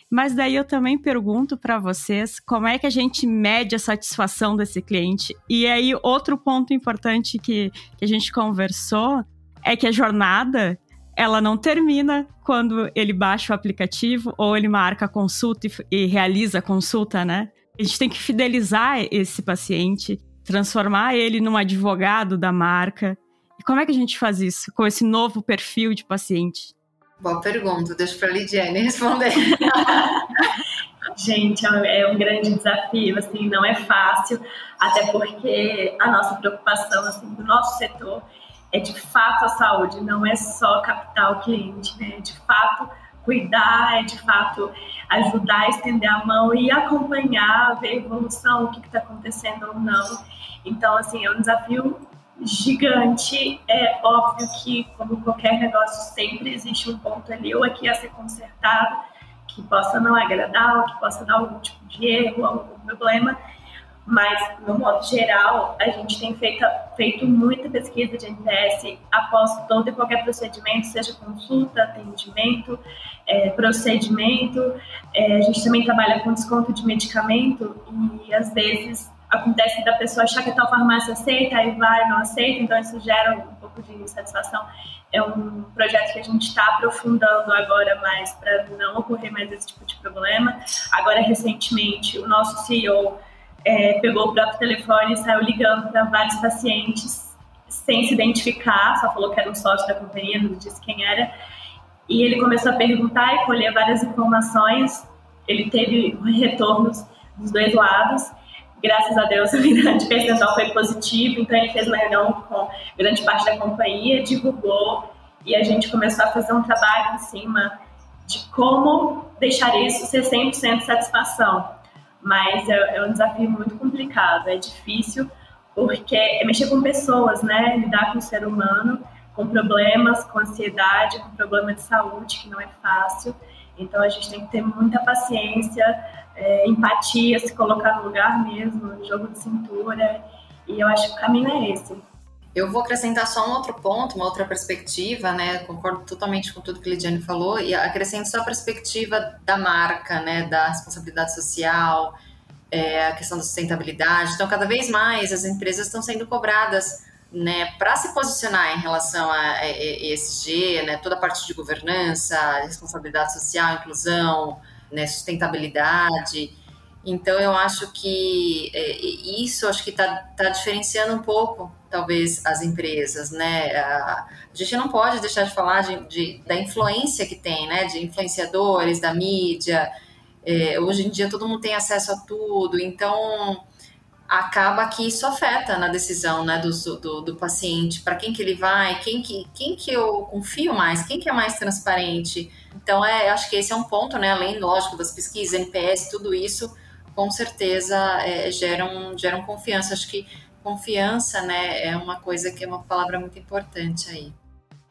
Mas daí eu também pergunto para vocês como é que a gente mede a satisfação desse cliente. E aí, outro ponto importante que, que a gente conversou é que a jornada ela não termina quando ele baixa o aplicativo ou ele marca a consulta e, e realiza a consulta, né? A gente tem que fidelizar esse paciente, transformar ele num advogado da marca. E como é que a gente faz isso com esse novo perfil de paciente? Boa pergunta, deixa para a Lidiane responder. Gente, é, é um grande desafio, assim, não é fácil, até porque a nossa preocupação, assim, do nosso setor é de fato a saúde, não é só captar o cliente, né? É de fato cuidar, é de fato ajudar estender a mão e acompanhar, ver a evolução, o que está acontecendo ou não. Então, assim, é um desafio gigante. É óbvio que, como qualquer negócio, sempre existe um ponto ali ou aqui a ser consertado que possa não agradar, ou que possa dar algum tipo de erro, algum problema. Mas, no modo geral, a gente tem feito, feito muita pesquisa de NPS após todo e qualquer procedimento, seja consulta, atendimento, é, procedimento. É, a gente também trabalha com desconto de medicamento e, às vezes, acontece da pessoa achar que a tal farmácia aceita, aí vai, não aceita, então isso gera um pouco de insatisfação. É um projeto que a gente está aprofundando agora mais para não ocorrer mais esse tipo de problema. Agora, recentemente, o nosso CEO é, pegou o próprio telefone e saiu ligando para vários pacientes sem se identificar, só falou que era um sócio da companhia, não disse quem era. E ele começou a perguntar e colher várias informações. Ele teve retornos dos dois lados. Graças a Deus, o grande percentual foi positivo. Então, ele fez uma reunião com grande parte da companhia, divulgou e a gente começou a fazer um trabalho em cima de como deixar isso ser 100% satisfação. Mas é, é um desafio muito complicado, é difícil, porque é mexer com pessoas, né? Lidar com o ser humano, com problemas, com ansiedade, com problema de saúde, que não é fácil. Então a gente tem que ter muita paciência, é, empatia, se colocar no lugar mesmo, jogo de cintura. E eu acho que o caminho é esse. Eu vou acrescentar só um outro ponto, uma outra perspectiva, né? Concordo totalmente com tudo que a Lidiane falou, e acrescento só a perspectiva da marca, né? Da responsabilidade social, é, a questão da sustentabilidade. Então, cada vez mais as empresas estão sendo cobradas né, para se posicionar em relação a ESG, né, toda a parte de governança, responsabilidade social, inclusão, né, sustentabilidade. Então, eu acho que é, isso acho que está tá diferenciando um pouco, talvez, as empresas. Né? A, gente não pode deixar de falar de, de, da influência que tem, né, de influenciadores, da mídia. É, hoje em dia, todo mundo tem acesso a tudo. Então, acaba que isso afeta na decisão né, do, do, do paciente, para quem que ele vai, quem que, quem que eu confio mais, quem que é mais transparente. Então, é, acho que esse é um ponto, né, além, lógico, das pesquisas, NPS, tudo isso, com certeza é, geram, geram confiança. Acho que confiança né, é uma coisa que é uma palavra muito importante aí.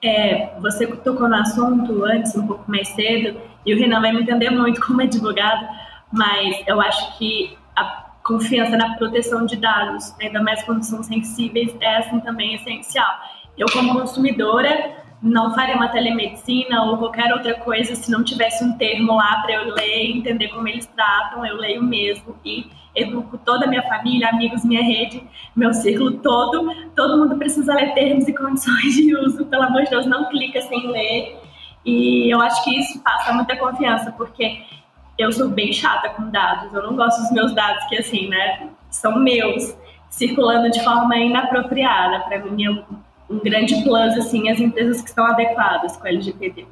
É, você tocou no assunto antes, um pouco mais cedo, e o Renan vai me entender muito como advogado, mas eu acho que a confiança na proteção de dados, ainda mais quando são sensíveis, é, também é essencial. Eu, como consumidora, não faria uma telemedicina ou qualquer outra coisa se não tivesse um termo lá para eu ler entender como eles tratam, eu leio mesmo e educo toda a minha família, amigos, minha rede, meu círculo todo. Todo mundo precisa ler termos e condições de uso, pelo amor de Deus, não clica sem ler. E eu acho que isso passa muita confiança, porque eu sou bem chata com dados, eu não gosto dos meus dados que, assim, né, são meus, circulando de forma inapropriada. Para mim é um, grande plus, assim, as empresas que estão adequadas com a LGPD.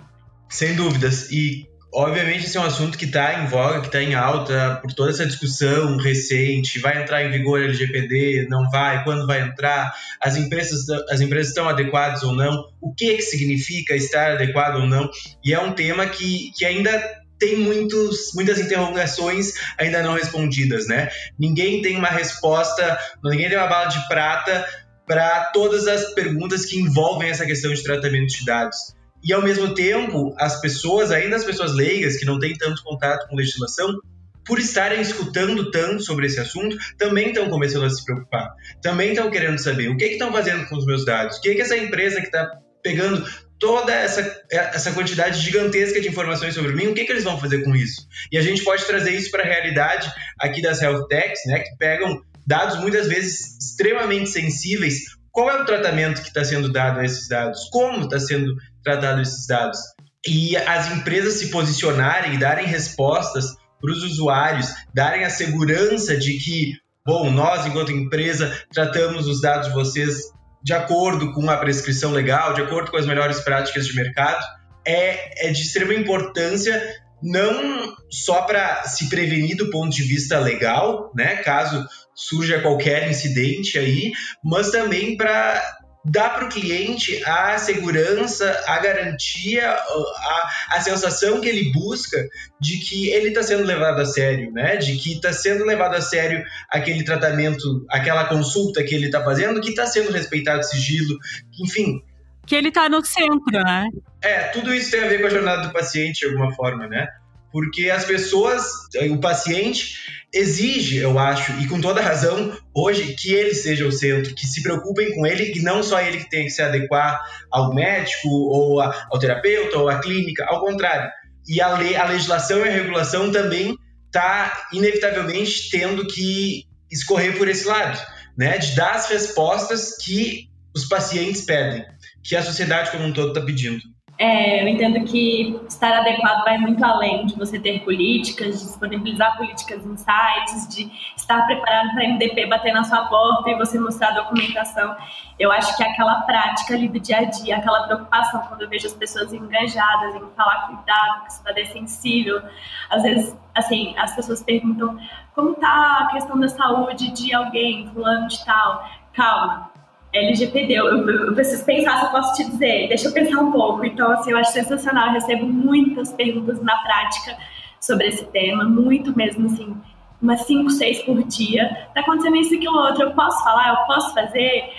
Sem dúvidas. E obviamente esse é um assunto que está em voga, que está em alta por toda essa discussão recente. Vai entrar em vigor LGPD? Não vai? Quando vai entrar? As empresas, as empresas estão adequadas ou não? O que, que significa estar adequado ou não? E é um tema que, que ainda tem muitos, muitas interrogações ainda não respondidas, né? Ninguém tem uma resposta, ninguém tem uma bala de prata para todas as perguntas que envolvem essa questão de tratamento de dados. E ao mesmo tempo, as pessoas, ainda as pessoas leigas que não têm tanto contato com legislação, por estarem escutando tanto sobre esse assunto, também estão começando a se preocupar. Também estão querendo saber o que estão fazendo com os meus dados, o que, que essa empresa que está pegando toda essa, essa quantidade gigantesca de informações sobre mim, o que, que eles vão fazer com isso? E a gente pode trazer isso para a realidade aqui das health techs, né, que pegam dados muitas vezes extremamente sensíveis. Qual é o tratamento que está sendo dado a esses dados? Como está sendo tratado esses dados? E as empresas se posicionarem e darem respostas para os usuários, darem a segurança de que, bom, nós, enquanto empresa, tratamos os dados de vocês de acordo com a prescrição legal, de acordo com as melhores práticas de mercado, é, é de extrema importância não só para se prevenir do ponto de vista legal, né, caso surja qualquer incidente aí, mas também para dá para o cliente a segurança, a garantia, a, a sensação que ele busca de que ele está sendo levado a sério, né? De que está sendo levado a sério aquele tratamento, aquela consulta que ele está fazendo, que está sendo respeitado o sigilo, enfim. Que ele está no centro, né? É, tudo isso tem a ver com a jornada do paciente de alguma forma, né? Porque as pessoas, o paciente, exige, eu acho, e com toda razão, hoje, que ele seja o centro, que se preocupem com ele, e não só ele que tem que se adequar ao médico, ou ao terapeuta, ou à clínica, ao contrário. E a, lei, a legislação e a regulação também está, inevitavelmente, tendo que escorrer por esse lado, né? De dar as respostas que os pacientes pedem, que a sociedade como um todo está pedindo. É, eu entendo que estar adequado vai muito além de você ter políticas, de disponibilizar políticas em sites, de estar preparado para a MDP bater na sua porta e você mostrar a documentação. Eu acho que aquela prática ali do dia a dia, aquela preocupação quando eu vejo as pessoas engajadas em falar cuidado, que isso está sensível. Às vezes, assim, as pessoas perguntam como está a questão da saúde de alguém, fulano de tal. Calma, LGPD, eu, eu, preciso pensar se eu posso te dizer, deixa eu pensar um pouco. Então, assim, eu acho sensacional, eu recebo muitas perguntas na prática sobre esse tema, muito mesmo, assim, umas 5, 6 por dia. Tá acontecendo isso, aquilo, outro, eu posso falar, eu posso fazer?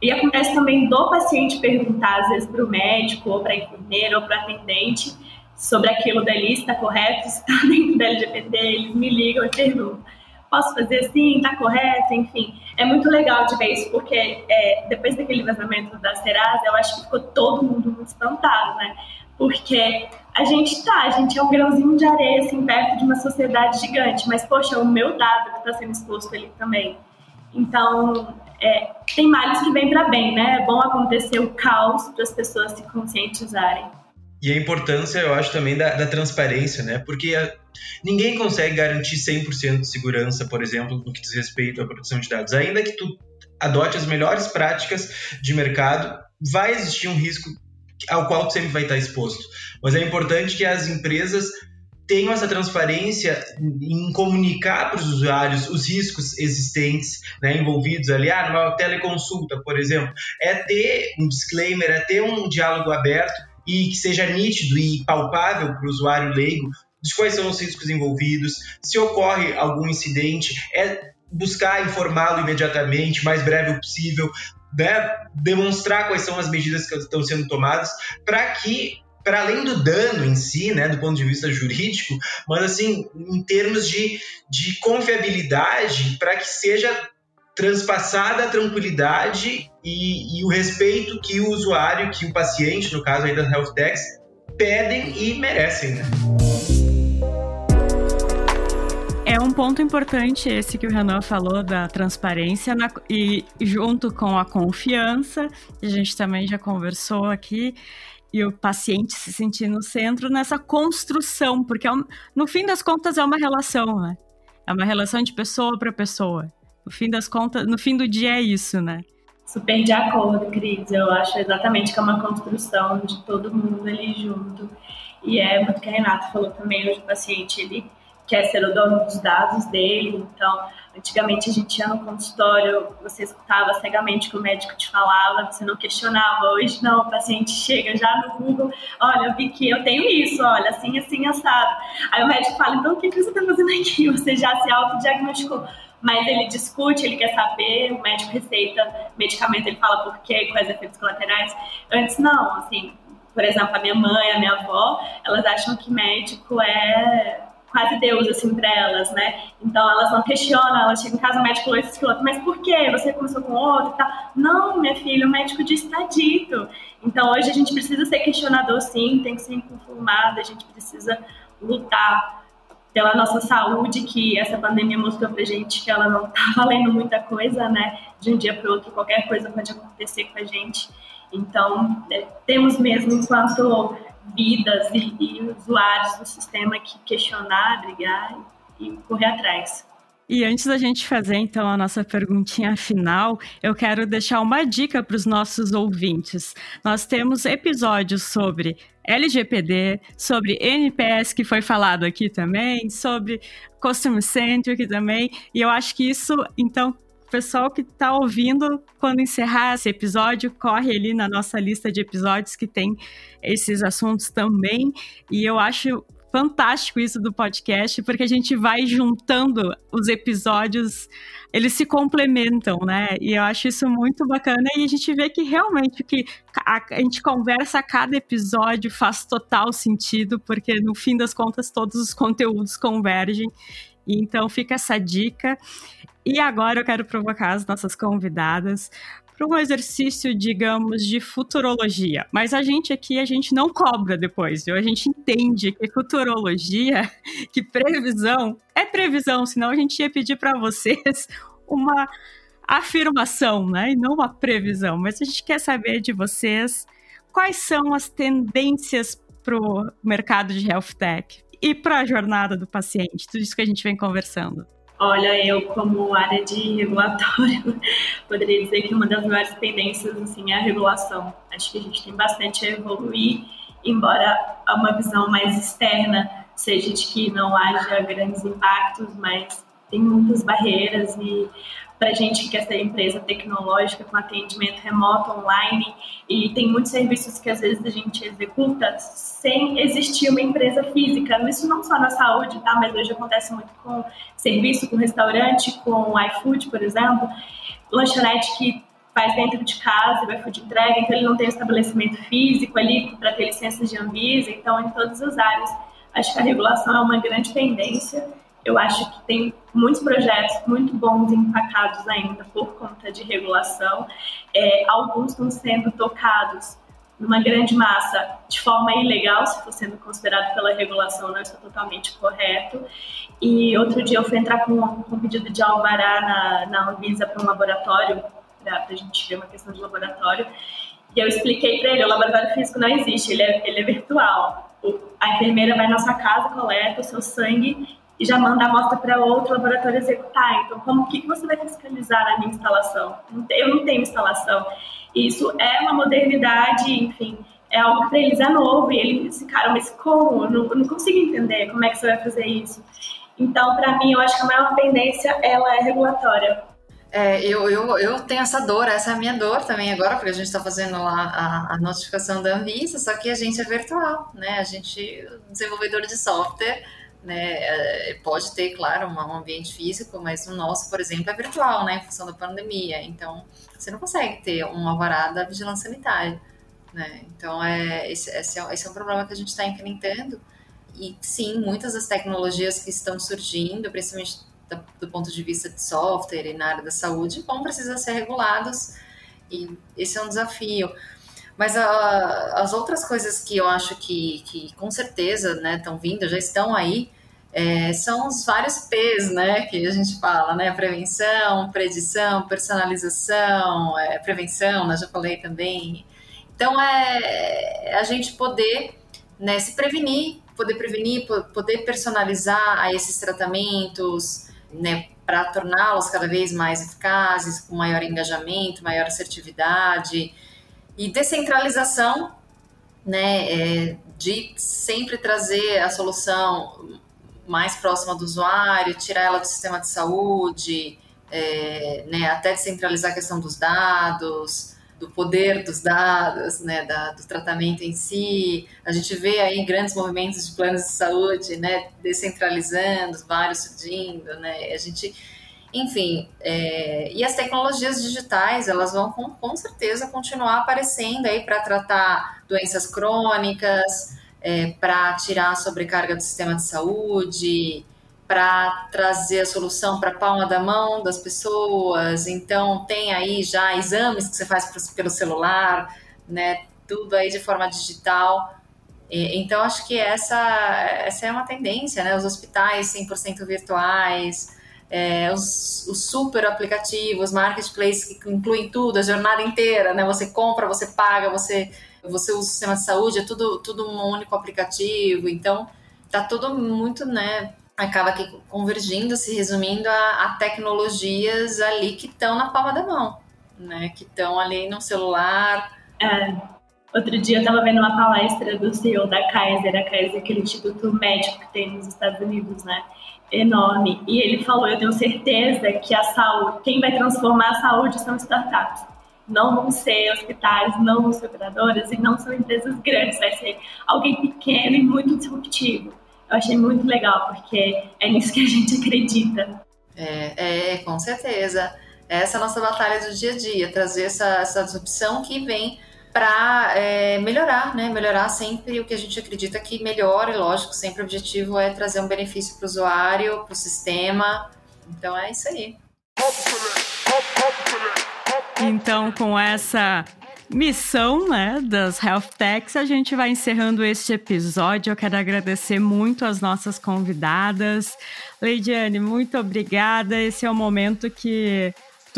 E acontece também do paciente perguntar, às vezes, para o médico, ou para a enfermeira, ou para o atendente, sobre aquilo da lista correto, se está dentro da LGPD, eles me ligam e perguntam posso fazer assim, tá correto, enfim. É muito legal de ver isso, porque é, depois daquele vazamento da Serasa, eu acho que ficou todo mundo muito espantado, né? Porque a gente tá, a gente é um grãozinho de areia, assim, perto de uma sociedade gigante, mas, poxa, o meu dado que está sendo exposto ali também. Então, é, tem males que vêm para bem, né? É bom acontecer o caos para as pessoas se conscientizarem. E a importância, eu acho, também da, da transparência, né? Porque a, ninguém consegue garantir 100% de segurança, por exemplo, no que diz respeito à proteção de dados. Ainda que tu adote as melhores práticas de mercado, vai existir um risco ao qual tu sempre vai estar exposto. Mas é importante que as empresas tenham essa transparência em comunicar para os usuários os riscos existentes né, envolvidos ali. Ah, numa teleconsulta, por exemplo, é ter um disclaimer, é ter um diálogo aberto e que seja nítido e palpável para o usuário leigo de quais são os riscos envolvidos, se ocorre algum incidente, é buscar informá-lo imediatamente, mais breve possível, né? demonstrar quais são as medidas que estão sendo tomadas para que para além do dano em si, né, do ponto de vista jurídico, mas assim, em termos de, de confiabilidade, para que seja transpassada a tranquilidade e, e, o respeito que o usuário, que o paciente, no caso aí das health techs, pedem e merecem. Né? É um ponto importante esse que o Renan falou da transparência na, e junto com a confiança, a gente também já conversou aqui, e o paciente se sentir no centro nessa construção, porque é um, no fim das contas é uma relação, né? É uma relação de pessoa para pessoa. No fim das contas, no fim do dia é isso, né? Super de acordo, Cris. Eu acho exatamente que é uma construção de todo mundo ali junto. E é muito que a Renata falou também, hoje o paciente, ele quer ser o dono dos dados dele. Então, antigamente a gente ia no consultório, você escutava cegamente o que o médico te falava, você não questionava. Hoje não, o paciente chega já no Google, olha, eu vi que eu tenho isso, olha, assim, assim, assado. Aí o médico fala, então o que, que você está fazendo aqui? Você já se autodiagnosticou mas ele discute, ele quer saber, o médico receita medicamento, ele fala por quê, quais efeitos colaterais. Antes não, assim, por exemplo, a minha mãe, a minha avó, elas acham que médico é quase Deus, assim, para elas, né? Então elas não questionam, elas chegam em casa, o médico falou isso, aquilo, mas por quê? Você começou com outro e tal? Não, minha filha, o médico disse tá dito. Então hoje a gente precisa ser questionador, sim, tem que ser inconformado, a gente precisa lutar pela nossa saúde, que essa pandemia mostrou pra gente que ela não tá valendo muita coisa, né? De um dia para outro, qualquer coisa pode acontecer com a gente. Então, é, temos mesmo, enquanto vidas e, e, usuários do sistema, que questionar, brigar e, correr atrás. E antes da gente fazer então a nossa perguntinha final, eu quero deixar uma dica para os nossos ouvintes. Nós temos episódios sobre LGPD, sobre NPS que foi falado aqui também, sobre Customer Centric também, e eu acho que isso, então, pessoal que está ouvindo, quando encerrar esse episódio, corre ali na nossa lista de episódios que tem esses assuntos também. E eu acho fantástico isso do podcast, porque a gente vai juntando os episódios, eles se complementam, né? E eu acho isso muito bacana e a gente vê que realmente que a, a gente conversa a cada episódio faz total sentido, porque no fim das contas todos os conteúdos convergem. Então fica essa dica. E agora eu quero provocar as nossas convidadas para um exercício, digamos, de futurologia. Mas a gente aqui, a gente não cobra depois, viu? A gente entende que futurologia, que previsão, é previsão, senão a gente ia pedir para vocês uma afirmação, né? E não uma previsão. Mas a gente quer saber de vocês quais são as tendências para o mercado de health tech e para a jornada do paciente, tudo isso que a gente vem conversando. Olha, eu como área de regulatório, poderia dizer que uma das maiores tendências assim, é a regulação. Acho que a gente tem bastante a evoluir, embora uma visão mais externa seja de que não haja grandes impactos, mas tem muitas barreiras e para gente que quer ser empresa tecnológica com atendimento remoto, online, e tem muitos serviços que às vezes a gente executa sem existir uma empresa física. Isso não só na saúde, tá? Mas hoje acontece muito com serviço, com restaurante, com iFood, por exemplo, lanchonete que faz dentro de casa, vai food entrega, então ele não tem estabelecimento físico ali para ter licenças de Anvisa, então em todas as áreas. Acho que a regulação é uma grande pendência eu acho que tem muitos projetos muito bons empacados ainda por conta de regulação. É, alguns estão sendo tocados numa grande massa de forma ilegal, se for sendo considerado pela regulação, não está totalmente correto. E outro dia eu fui entrar com um pedido de alvará na, na Anvisa para um laboratório, para a gente ver uma questão de laboratório, e eu expliquei para ele, o laboratório físico não existe, ele é, ele é virtual. A enfermeira vai na sua casa, coleta o seu sangue e já manda a amostra para outro laboratório executar. Então, como que, você vai fiscalizar a minha instalação? Eu não tenho instalação. Isso é uma modernidade, enfim, é algo que para eles é novo e eles ficaram, mas como? Eu não, consigo entender como é que você vai fazer isso. Então, para mim, eu acho que a maior pendência ela é regulatória. É, eu, eu, eu tenho essa dor, essa é a minha dor também agora, porque a gente está fazendo lá a, a, notificação da Anvisa, só que a gente é virtual, né? A gente, desenvolvedor de software, né? É, pode ter, claro, um ambiente físico, mas o nosso, por exemplo, é virtual, né? Em função da pandemia. Então, você não consegue ter uma alvará da vigilância sanitária, né? Então, é, esse, esse, é, esse é um problema que a gente está enfrentando. E sim, muitas das tecnologias que estão surgindo, principalmente do, do ponto de vista de software e na área da saúde, vão precisar ser regulados. E esse é um desafio. Mas a, as outras coisas que eu acho que, que com certeza estão né, vindo, já estão aí, é, são os vários P's né, que a gente fala, né? Prevenção, predição, personalização, é, prevenção, né, já falei também. Então, é a gente poder né, se prevenir, poder prevenir, poder personalizar esses tratamentos, né, para torná-los cada vez mais eficazes, com maior engajamento, maior assertividade. E descentralização, né, é, de sempre trazer a solução mais próxima do usuário, tirar ela do sistema de saúde, é, né, até descentralizar a questão dos dados, do poder dos dados, né, da, do tratamento em si. A gente vê aí grandes movimentos de planos de saúde, né, descentralizando, vários surgindo, né, a gente enfim, é, e as tecnologias digitais, elas vão com, com certeza continuar aparecendo aí para tratar doenças crônicas, é, para tirar a sobrecarga do sistema de saúde, para trazer a solução para a palma da mão das pessoas. Então, tem aí já exames que você faz pelo celular, né? Tudo aí de forma digital. Então, acho que essa, essa é uma tendência, né? Os hospitais 100% virtuais, é, os, os, super aplicativos, marketplace que incluem tudo, a jornada inteira, né? Você compra, você paga, você, você usa o sistema de saúde, é tudo, tudo um único aplicativo. Então, tá tudo muito, né? Acaba aqui convergindo, se resumindo a, a tecnologias ali que estão na palma da mão, né? Que estão ali no celular. É. Outro dia eu estava vendo uma palestra do CEO da Kaiser, a Kaiser é aquele instituto médico que tem nos Estados Unidos, né? Enorme. E ele falou: Eu tenho certeza que a saúde, quem vai transformar a saúde são startups. Não vão ser hospitais, não vão ser operadoras e não são empresas grandes, vai ser alguém pequeno e muito disruptivo. Eu achei muito legal, porque é nisso que a gente acredita. É, é com certeza. Essa é a nossa batalha do dia a dia, trazer essa, essa disrupção que vem para é, melhorar, né? Melhorar sempre o que a gente acredita que melhora, e lógico, sempre o objetivo é trazer um benefício para o usuário, para o sistema. Então é isso aí. Então, com essa missão né, das Health Techs, a gente vai encerrando este episódio. Eu quero agradecer muito as nossas convidadas. Leidiane, muito obrigada. Esse é o momento que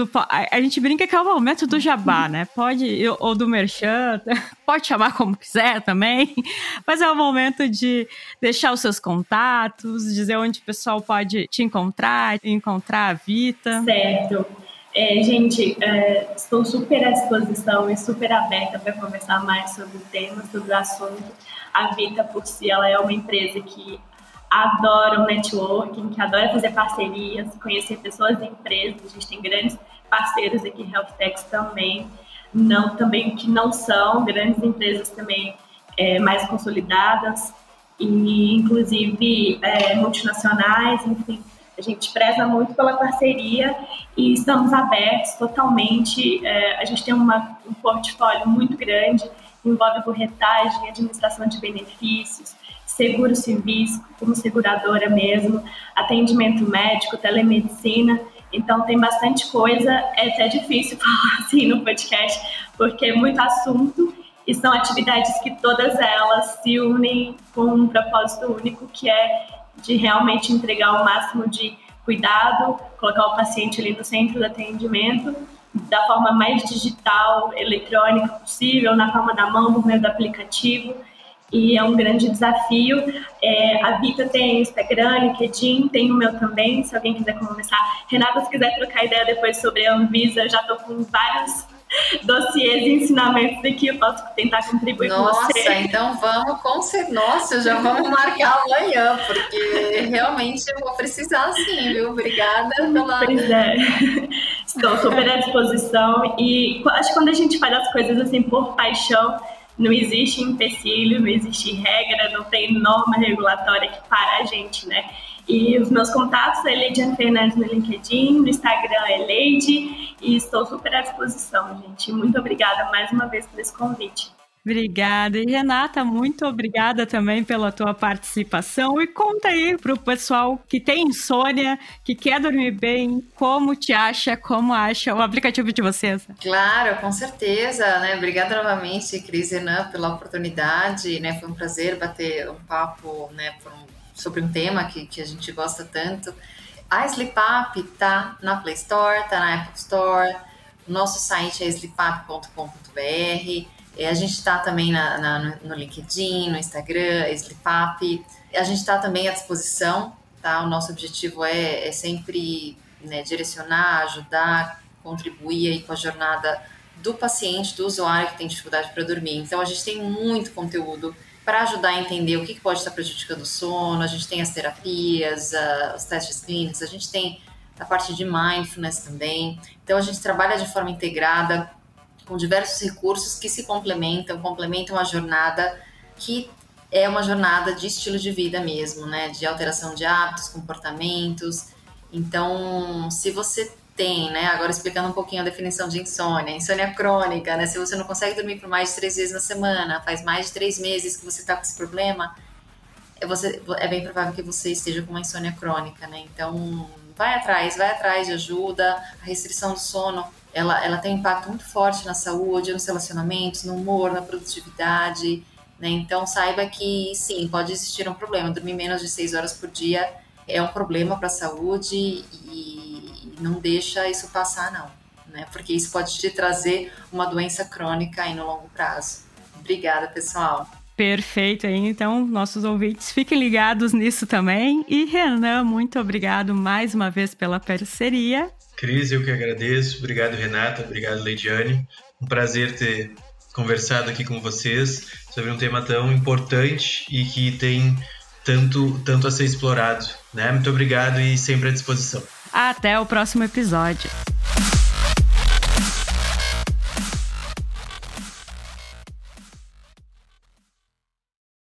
Tu, a, a, gente brinca que é o momento do jabá, né? Pode, ou do merchan, pode chamar como quiser também, mas é o momento de deixar os seus contatos, dizer onde o pessoal pode te encontrar, encontrar a Vita. Certo. É, gente, é, estou super à disposição e super aberta para conversar mais sobre o tema, sobre o assunto. A Vita, por si, ela é uma empresa que adoram networking, que adoram fazer parcerias, conhecer pessoas e empresas. A gente tem grandes parceiros aqui, Health Techs também, não, também que não são grandes empresas também é, mais consolidadas e inclusive é, multinacionais, enfim. A gente preza muito pela parceria e estamos abertos totalmente. É, a gente tem uma, um portfólio muito grande, envolve corretagem, administração de benefícios, seguros civis, como seguradora mesmo, atendimento médico, telemedicina. Então tem bastante coisa, é até difícil falar assim no podcast, porque é muito assunto e são atividades que todas elas se unem com um propósito único, que é de realmente entregar o máximo de cuidado, colocar o paciente ali no centro do atendimento, da forma mais digital, eletrônica possível, na palma da mão, por meio do aplicativo. E é um grande desafio. É, a Vita tem Instagram, LinkedIn, tem o meu também, se alguém quiser começar. Renata, se quiser trocar ideia depois sobre a Anvisa, já estou com vários dossiês e ensinamentos aqui, eu posso tentar contribuir Nossa, com você. Nossa, então vamos com certeza. Nossa, já vamos marcar amanhã, porque realmente eu vou precisar sim, viu? Obrigada pela. Pois é. Estou super à disposição e acho que quando a gente faz as coisas assim por paixão, não existe empecilho, não existe regra, não tem norma regulatória que para a gente, né? E os meus contatos é Leidiane Fernandes no LinkedIn, no Instagram é Leide, e estou super à disposição, gente. Muito obrigada mais uma vez por esse convite. Obrigada. E Renata, muito obrigada também pela tua participação. E conta aí para o pessoal que tem insônia, que quer dormir bem, como te acha, como acha o aplicativo de vocês. Claro, com certeza. Né? Obrigada novamente, Cris e Renan, pela oportunidade. Né? Foi um prazer bater um papo né, sobre um tema que, que a gente gosta tanto. A Sleepup tá na Play Store, tá na Apple Store. Nosso site é sleepup.com.br. A gente está também na, na, no LinkedIn, no Instagram, Sleepup. A gente está também à disposição, tá? O nosso objetivo é, é sempre né, direcionar, ajudar, contribuir aí com a jornada do paciente, do usuário que tem dificuldade para dormir. Então, a gente tem muito conteúdo para ajudar a entender o que pode estar prejudicando o sono. A gente tem as terapias, os testes clínicos, a gente tem a parte de mindfulness também. Então, a gente trabalha de forma integrada com diversos recursos que se complementam, complementam a jornada que é uma jornada de estilo de vida mesmo, né? De alteração de hábitos, comportamentos. Então, se você tem, né? Agora explicando um pouquinho a definição de insônia, insônia crônica, né? Se você não consegue dormir por mais de três vezes na semana, faz mais de três meses que você está com esse problema, é, você, é bem provável que você esteja com uma insônia crônica, né? Então, vai atrás, vai atrás de ajuda. A restrição do sono ela, ela tem um impacto muito forte na saúde, nos relacionamentos, no humor, na produtividade, né? Então saiba que sim, pode existir um problema. Dormir menos de seis horas por dia é um problema para a saúde e, não deixa isso passar não, né? Porque isso pode te trazer uma doença crônica aí no longo prazo. Obrigada, pessoal. Perfeito, então nossos ouvintes fiquem ligados nisso também. E Renan, muito obrigado mais uma vez pela parceria Cris, eu que agradeço. Obrigado, Renata. Obrigado, Leidiane. Um prazer ter conversado aqui com vocês sobre um tema tão importante e que tem tanto, tanto a ser explorado. Né? Muito obrigado e sempre à disposição. Até o próximo episódio.